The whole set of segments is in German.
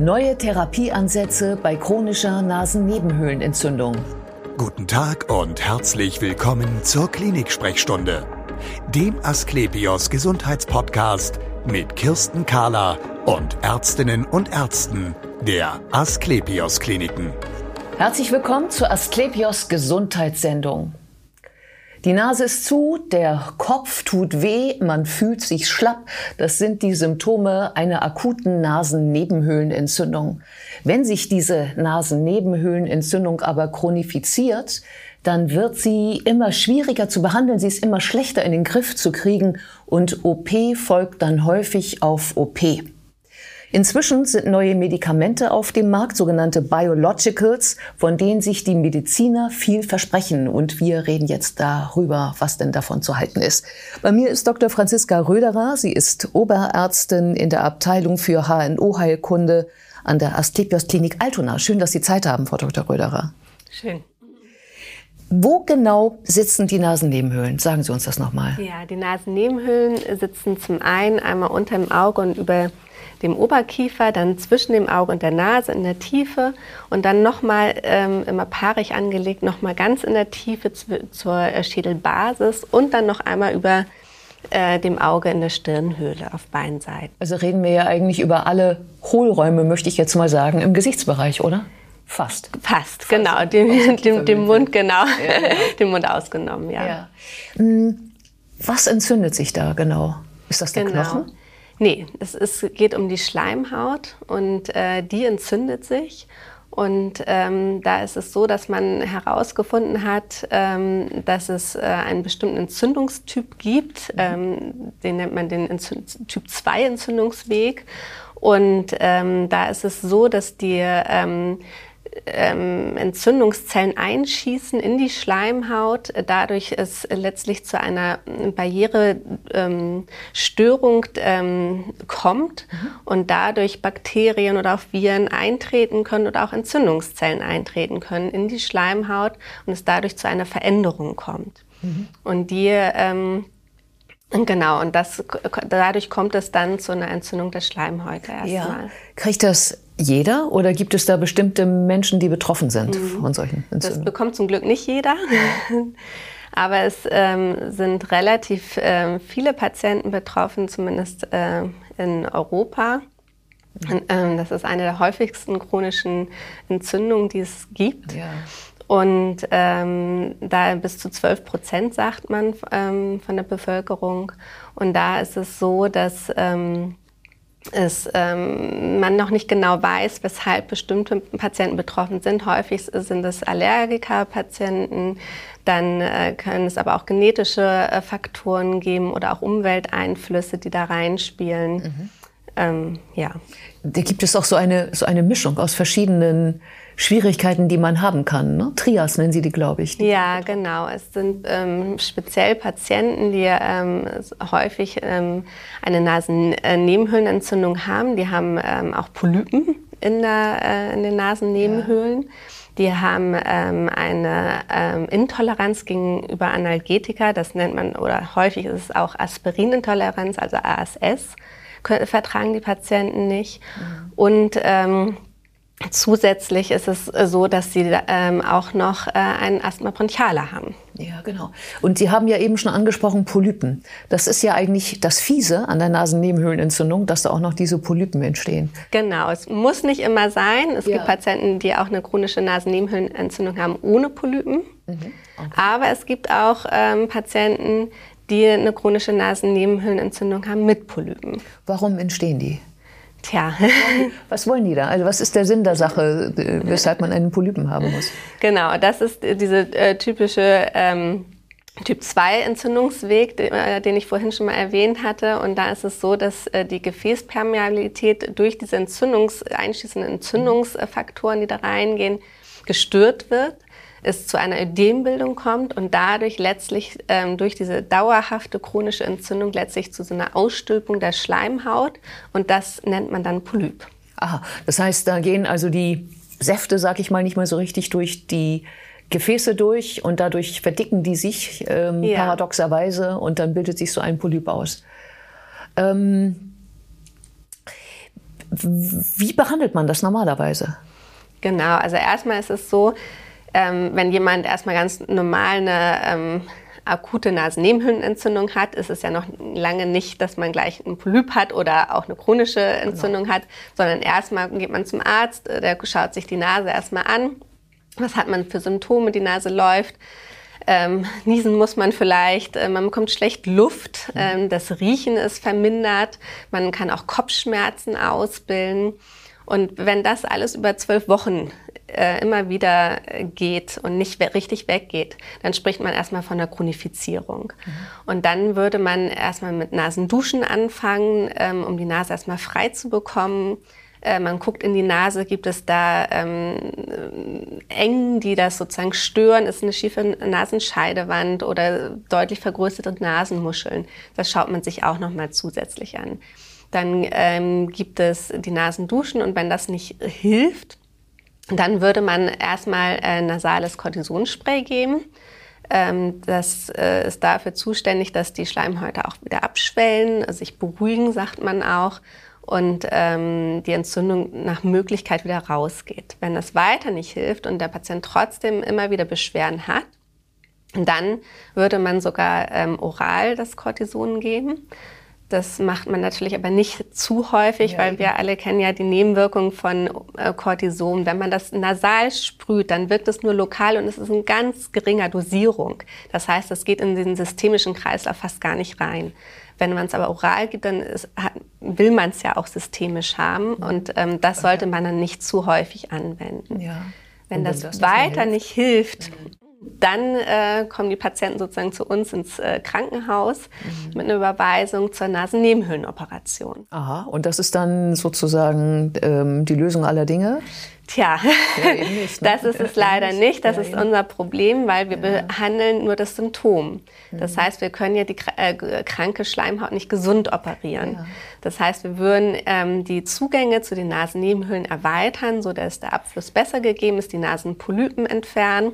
Neue Therapieansätze bei chronischer Nasennebenhöhlenentzündung. Guten Tag und herzlich willkommen zur Klinik-Sprechstunde, dem Asklepios Gesundheitspodcast mit Kirsten Kahler und Ärztinnen und Ärzten der Asklepios Kliniken. Herzlich willkommen zur Asklepios Gesundheitssendung. Die Nase ist zu, der Kopf tut weh, man fühlt sich schlapp. Das sind die Symptome einer akuten Nasennebenhöhlenentzündung. Wenn sich diese Nasennebenhöhlenentzündung aber chronifiziert, dann wird sie immer schwieriger zu behandeln, sie ist immer schlechter in den Griff zu kriegen und OP folgt dann häufig auf OP. Inzwischen sind neue Medikamente auf dem Markt, sogenannte Biologicals, von denen sich die Mediziner viel versprechen. Und wir reden jetzt darüber, was denn davon zu halten ist. Bei mir ist Dr. Franziska Röderer. Sie ist Oberärztin in der Abteilung für HNO-Heilkunde an der Asklepios Klinik Altona. Schön, dass Sie Zeit haben, Frau Dr. Röderer. Schön. Wo genau sitzen die Nasennebenhöhlen? Sagen Sie uns das nochmal. Ja, die Nasennebenhöhlen sitzen zum einen einmal unter dem Auge und über dem Oberkiefer, dann zwischen dem Auge und der Nase in der Tiefe und dann nochmal ähm, immer paarig angelegt, nochmal ganz in der Tiefe zur äh, Schädelbasis und dann noch einmal über äh, dem Auge in der Stirnhöhle auf beiden Seiten. Also reden wir ja eigentlich über alle Hohlräume, möchte ich jetzt mal sagen, im Gesichtsbereich, oder? Fast. Fast, Fast. genau. Den, dem, dem Mund, genau. Ja, genau. den Mund ausgenommen, ja. ja. Hm, was entzündet sich da genau? Ist das der genau. Knochen? Nee, es, es geht um die Schleimhaut und äh, die entzündet sich. Und ähm, da ist es so, dass man herausgefunden hat, ähm, dass es äh, einen bestimmten Entzündungstyp gibt. Mhm. Ähm, den nennt man den Entzünd Typ 2 Entzündungsweg. Und ähm, da ist es so, dass die ähm, ähm, Entzündungszellen einschießen in die Schleimhaut, dadurch es letztlich zu einer Barrierestörung ähm, kommt mhm. und dadurch Bakterien oder auch Viren eintreten können oder auch Entzündungszellen eintreten können in die Schleimhaut und es dadurch zu einer Veränderung kommt. Mhm. Und die ähm, Genau, und das, dadurch kommt es dann zu einer Entzündung der Schleimhäute erstmal. Ja. Kriegt das jeder oder gibt es da bestimmte Menschen, die betroffen sind mhm. von solchen Entzündungen? Das bekommt zum Glück nicht jeder. Aber es ähm, sind relativ ähm, viele Patienten betroffen, zumindest äh, in Europa. Und, ähm, das ist eine der häufigsten chronischen Entzündungen, die es gibt. Ja. Und ähm, da bis zu 12 Prozent, sagt man, ähm, von der Bevölkerung. Und da ist es so, dass ähm, es, ähm, man noch nicht genau weiß, weshalb bestimmte Patienten betroffen sind. Häufig sind es Allergiker-Patienten, dann äh, können es aber auch genetische äh, Faktoren geben oder auch Umwelteinflüsse, die da reinspielen. Mhm. Ähm, ja. Da gibt es auch so eine, so eine Mischung aus verschiedenen Schwierigkeiten, die man haben kann. Ne? Trias nennen Sie die, glaube ich. Die ja, genau. Es sind ähm, speziell Patienten, die ähm, häufig ähm, eine Nasennebenhöhlenentzündung haben. Die haben ähm, auch Polypen in, der, äh, in den Nasennebenhöhlen. Ja. Die haben ähm, eine ähm, Intoleranz gegenüber Analgetika, das nennt man, oder häufig ist es auch Aspirinintoleranz, also ASS, vertragen die Patienten nicht. Mhm. Und ähm, Zusätzlich ist es äh, so, dass sie ähm, auch noch äh, einen Asthma bronchiale haben. Ja, genau. Und Sie haben ja eben schon angesprochen Polypen. Das ist ja eigentlich das Fiese an der Nasennebenhöhlenentzündung, dass da auch noch diese Polypen entstehen. Genau. Es muss nicht immer sein. Es ja. gibt Patienten, die auch eine chronische Nasennebenhöhlenentzündung haben ohne Polypen. Mhm. Okay. Aber es gibt auch ähm, Patienten, die eine chronische Nasennebenhöhlenentzündung haben mit Polypen. Warum entstehen die? Tja. Was wollen die da? Also was ist der Sinn der Sache, weshalb man einen Polypen haben muss? Genau, das ist diese äh, typische ähm, Typ 2 Entzündungsweg, äh, den ich vorhin schon mal erwähnt hatte. Und da ist es so, dass äh, die Gefäßpermeabilität durch diese Entzündungs einschließenden Entzündungsfaktoren, die da reingehen, gestört wird es zu einer Ödembildung kommt und dadurch letztlich ähm, durch diese dauerhafte chronische Entzündung letztlich zu so einer Ausstülpung der Schleimhaut und das nennt man dann Polyp. Aha, das heißt, da gehen also die Säfte, sag ich mal, nicht mehr so richtig durch die Gefäße durch und dadurch verdicken die sich ähm, ja. paradoxerweise und dann bildet sich so ein Polyp aus. Ähm, Wie behandelt man das normalerweise? Genau, also erstmal ist es so, ähm, wenn jemand erstmal ganz normal eine ähm, akute Nasennebenhöhlenentzündung hat, ist es ja noch lange nicht, dass man gleich einen Polyp hat oder auch eine chronische Entzündung genau. hat, sondern erstmal geht man zum Arzt, äh, der schaut sich die Nase erstmal an. Was hat man für Symptome? Die Nase läuft. Ähm, niesen muss man vielleicht, äh, man bekommt schlecht Luft, mhm. ähm, das Riechen ist vermindert, man kann auch Kopfschmerzen ausbilden. Und wenn das alles über zwölf Wochen äh, immer wieder geht und nicht we richtig weggeht, dann spricht man erstmal von der Chronifizierung. Mhm. Und dann würde man erstmal mit Nasenduschen anfangen, ähm, um die Nase erstmal frei zu bekommen. Äh, man guckt in die Nase, gibt es da ähm, Engen, die das sozusagen stören? Ist eine schiefe Nasenscheidewand oder deutlich vergrößerte Nasenmuscheln? Das schaut man sich auch nochmal zusätzlich an. Dann ähm, gibt es die Nasenduschen und wenn das nicht hilft, dann würde man erstmal äh, nasales Kortisonspray geben. Ähm, das äh, ist dafür zuständig, dass die Schleimhäute auch wieder abschwellen, sich beruhigen, sagt man auch und ähm, die Entzündung nach Möglichkeit wieder rausgeht. Wenn das weiter nicht hilft und der Patient trotzdem immer wieder Beschwerden hat, dann würde man sogar ähm, oral das Cortison geben. Das macht man natürlich aber nicht zu häufig, ja, weil wir alle kennen ja die Nebenwirkungen von äh, Cortison. Wenn man das nasal sprüht, dann wirkt es nur lokal und es ist in ganz geringer Dosierung. Das heißt, es geht in den systemischen Kreislauf fast gar nicht rein. Wenn man es aber oral gibt, dann ist, will man es ja auch systemisch haben mhm. und ähm, das sollte man dann nicht zu häufig anwenden. Ja. Wenn, das, das weiter nicht hilft, mhm. Dann äh, kommen die Patienten sozusagen zu uns ins äh, Krankenhaus mhm. mit einer Überweisung zur Nasennebenhöhlenoperation. Aha, und das ist dann sozusagen ähm, die Lösung aller Dinge? Tja, ja, nicht, ne? das ist es leider nicht. Das ja, ist unser Problem, weil wir ja. behandeln nur das Symptom. Das mhm. heißt, wir können ja die äh, kranke Schleimhaut nicht gesund operieren. Das heißt, wir würden ähm, die Zugänge zu den Nasennebenhöhlen erweitern, sodass der Abfluss besser gegeben ist, die Nasenpolypen entfernen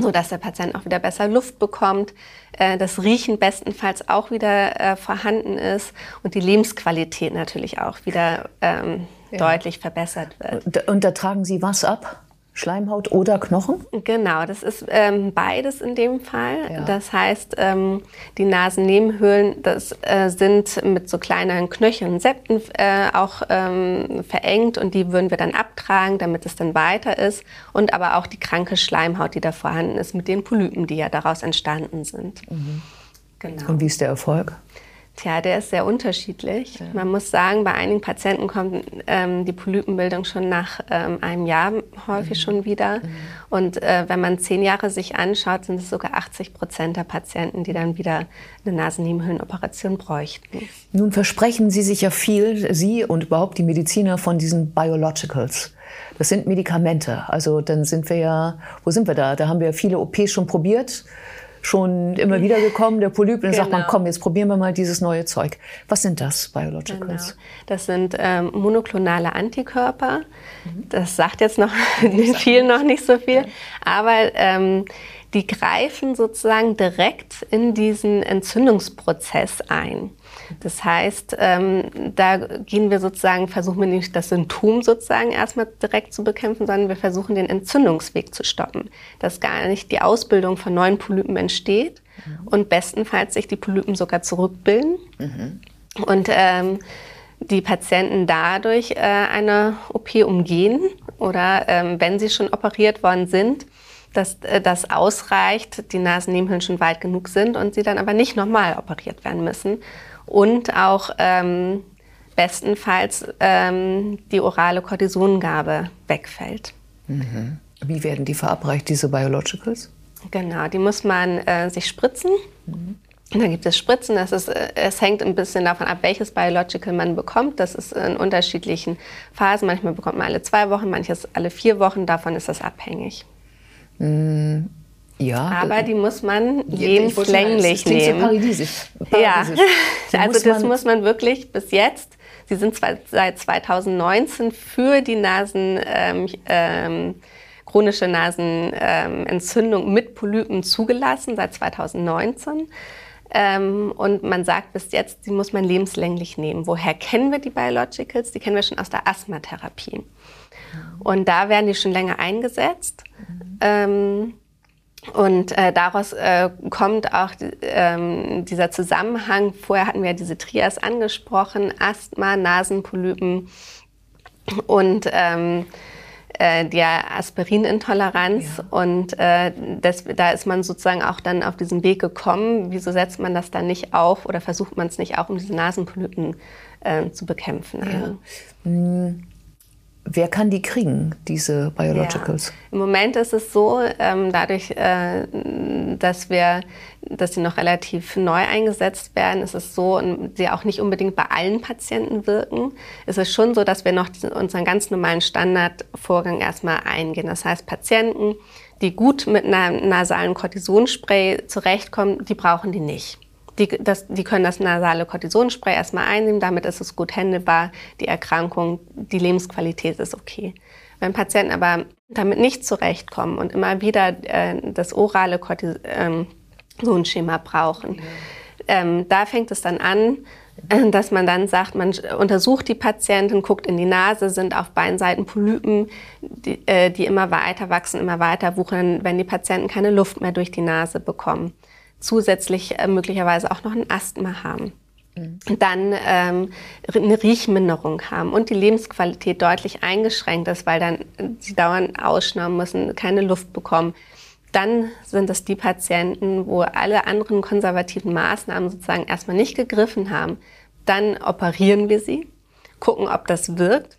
so dass der Patient auch wieder besser Luft bekommt, äh, das Riechen bestenfalls auch wieder äh, vorhanden ist und die Lebensqualität natürlich auch wieder ähm, ja. deutlich verbessert wird. Und da tragen Sie was ab? Schleimhaut oder Knochen? Genau, das ist ähm, beides in dem Fall. Ja. Das heißt, ähm, die Nasennebenhöhlen, das äh, sind mit so kleinen Knöcheln, Septen äh, auch ähm, verengt und die würden wir dann abtragen, damit es dann weiter ist. Und aber auch die kranke Schleimhaut, die da vorhanden ist, mit den Polypen, die ja daraus entstanden sind. Mhm. Genau. Und wie ist der Erfolg? Tja, der ist sehr unterschiedlich. Ja. Man muss sagen, bei einigen Patienten kommt ähm, die Polypenbildung schon nach ähm, einem Jahr häufig mhm. schon wieder. Mhm. Und äh, wenn man zehn Jahre sich anschaut, sind es sogar 80 Prozent der Patienten, die dann wieder eine Nasennebenhöhlenoperation bräuchten. Nun versprechen Sie sich ja viel, Sie und überhaupt die Mediziner, von diesen Biologicals. Das sind Medikamente. Also dann sind wir ja, wo sind wir da? Da haben wir viele OPs schon probiert schon immer wieder gekommen, der Polyp. Und dann genau. sagt man, genau. komm, jetzt probieren wir mal dieses neue Zeug. Was sind das, Biologicals? Genau. Das sind ähm, monoklonale Antikörper. Mhm. Das sagt jetzt noch vielen noch nicht so viel. Aber ähm, die greifen sozusagen direkt in diesen Entzündungsprozess ein. Das heißt, ähm, da gehen wir sozusagen, versuchen wir nicht das Symptom sozusagen erstmal direkt zu bekämpfen, sondern wir versuchen den Entzündungsweg zu stoppen, dass gar nicht die Ausbildung von neuen Polypen entsteht mhm. und bestenfalls sich die Polypen sogar zurückbilden. Mhm. Und ähm, die Patienten dadurch äh, eine OP umgehen oder ähm, wenn sie schon operiert worden sind, dass äh, das ausreicht, die Nasennebenhöhlen schon weit genug sind und sie dann aber nicht nochmal operiert werden müssen und auch ähm, bestenfalls ähm, die orale Kortisongabe wegfällt. Mhm. Wie werden die verabreicht, diese Biologicals? Genau, die muss man äh, sich spritzen. Mhm. Da gibt es Spritzen. Das ist, äh, es hängt ein bisschen davon ab, welches Biological man bekommt. Das ist in unterschiedlichen Phasen. Manchmal bekommt man alle zwei Wochen, manches alle vier Wochen. Davon ist das abhängig. Mhm. Ja. Aber die muss man lebenslänglich nehmen. So paradiesisch. paradiesisch. Ja, also das muss man wirklich bis jetzt. Sie sind zwar seit 2019 für die Nasen, ähm, ähm, chronische Nasenentzündung ähm, mit Polypen zugelassen, seit 2019. Ähm, und man sagt bis jetzt, die muss man lebenslänglich nehmen. Woher kennen wir die Biologicals? Die kennen wir schon aus der Asthmatherapie. Und da werden die schon länger eingesetzt. Ähm, und äh, daraus äh, kommt auch ähm, dieser Zusammenhang. Vorher hatten wir ja diese Trias angesprochen: Asthma, Nasenpolypen und ähm, äh, der Aspirinintoleranz. Ja. Und äh, das, da ist man sozusagen auch dann auf diesen Weg gekommen. Wieso setzt man das dann nicht auf oder versucht man es nicht auch, um diese Nasenpolypen äh, zu bekämpfen? Ja. Mhm. Wer kann die kriegen, diese Biologicals? Ja. Im Moment ist es so, ähm, dadurch, äh, dass wir, dass sie noch relativ neu eingesetzt werden, ist es so, und sie auch nicht unbedingt bei allen Patienten wirken, ist es schon so, dass wir noch unseren ganz normalen Standardvorgang erstmal eingehen. Das heißt, Patienten, die gut mit einem nasalen Cortisonspray zurechtkommen, die brauchen die nicht. Die, das, die können das nasale Cortisonspray erstmal einnehmen, damit ist es gut handelbar, die Erkrankung, die Lebensqualität ist okay. Wenn Patienten aber damit nicht zurechtkommen und immer wieder äh, das orale Cortisonschema brauchen, ja. ähm, da fängt es dann an, äh, dass man dann sagt, man untersucht die Patientin, guckt in die Nase, sind auf beiden Seiten Polypen, die, äh, die immer weiter wachsen, immer weiter wuchern, wenn die Patienten keine Luft mehr durch die Nase bekommen zusätzlich äh, möglicherweise auch noch ein Asthma haben. Mhm. Dann ähm, eine Riechminderung haben und die Lebensqualität deutlich eingeschränkt ist, weil dann sie dauernd ausschnauben müssen, keine Luft bekommen. Dann sind es die Patienten, wo alle anderen konservativen Maßnahmen sozusagen erstmal nicht gegriffen haben. Dann operieren wir sie, gucken, ob das wirkt,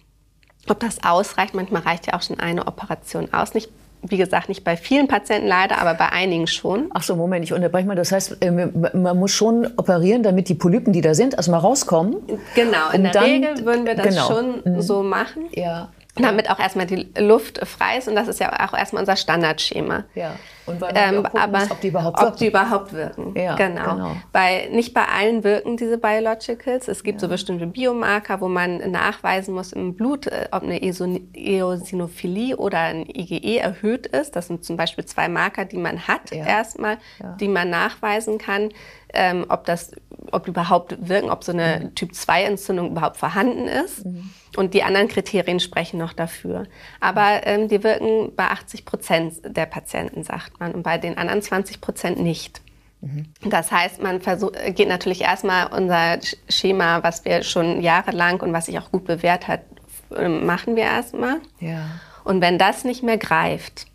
ob das ausreicht. Manchmal reicht ja auch schon eine Operation aus. Nicht wie gesagt, nicht bei vielen Patienten leider, aber bei einigen schon. Ach so, Moment, ich unterbreche mal. Das heißt, äh, man muss schon operieren, damit die Polypen, die da sind, erstmal rauskommen. Genau, in der dann, Regel würden wir das genau. schon mhm. so machen. Ja damit auch erstmal die Luft frei ist und das ist ja auch erstmal unser Standardschema. Ja. Und weil ähm, gucken, aber ob die überhaupt wirken. Ob die überhaupt wirken. Ja, genau. genau. Weil nicht bei allen wirken diese Biologicals. Es gibt ja. so bestimmte Biomarker, wo man nachweisen muss im Blut, äh, ob eine Eosinophilie oder ein IgE erhöht ist. Das sind zum Beispiel zwei Marker, die man hat ja. erstmal, die man nachweisen kann ähm, ob das, ob überhaupt wirken, ob so eine mhm. Typ-2-Entzündung überhaupt vorhanden ist. Mhm. Und die anderen Kriterien sprechen noch dafür. Aber ähm, die wirken bei 80 Prozent der Patienten, sagt man, und bei den anderen 20 Prozent nicht. Mhm. Das heißt, man versucht, geht natürlich erstmal unser Schema, was wir schon jahrelang und was sich auch gut bewährt hat, machen wir erstmal. Ja. Und wenn das nicht mehr greift,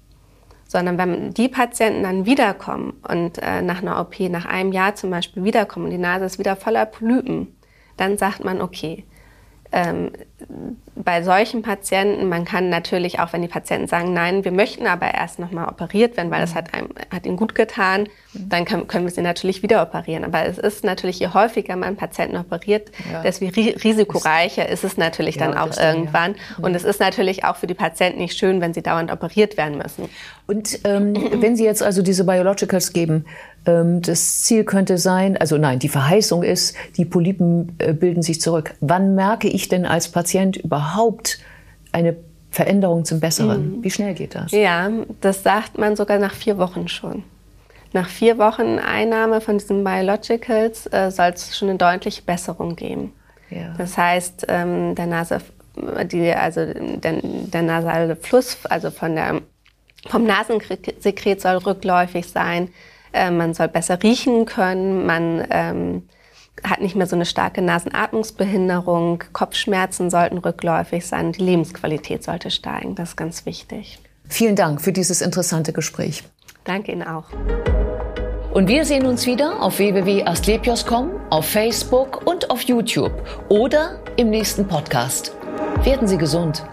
sondern wenn die Patienten dann wiederkommen und äh, nach einer OP, nach einem Jahr zum Beispiel wiederkommen und die Nase ist wieder voller Polypen, dann sagt man, okay, ähm, bei solchen Patienten, man kann natürlich auch, wenn die Patienten sagen, nein, wir möchten aber erst nochmal operiert werden, weil das hat, einem, hat ihnen gut getan, dann können, können wir sie natürlich wieder operieren. Aber es ist natürlich, je häufiger man Patienten operiert, ja. desto risikoreicher ist es natürlich ja, dann auch irgendwann. Ja. Und es ist natürlich auch für die Patienten nicht schön, wenn sie dauernd operiert werden müssen. Und ähm, wenn Sie jetzt also diese Biologicals geben, das Ziel könnte sein, also nein, die Verheißung ist, die Polypen äh, bilden sich zurück. Wann merke ich denn als Patient überhaupt eine Veränderung zum Besseren? Mhm. Wie schnell geht das? Ja, das sagt man sogar nach vier Wochen schon. Nach vier Wochen Einnahme von diesen Biologicals äh, soll es schon eine deutliche Besserung geben. Ja. Das heißt, ähm, der Nase, die, also der, der nasale Fluss, also von der, vom Nasensekret soll rückläufig sein. Äh, man soll besser riechen können, man ähm, hat nicht mehr so eine starke Nasenatmungsbehinderung, Kopfschmerzen sollten rückläufig sein, die Lebensqualität sollte steigen. Das ist ganz wichtig. Vielen Dank für dieses interessante Gespräch. Danke Ihnen auch. Und wir sehen uns wieder auf www.astlepios.com, auf Facebook und auf YouTube oder im nächsten Podcast. Werden Sie gesund.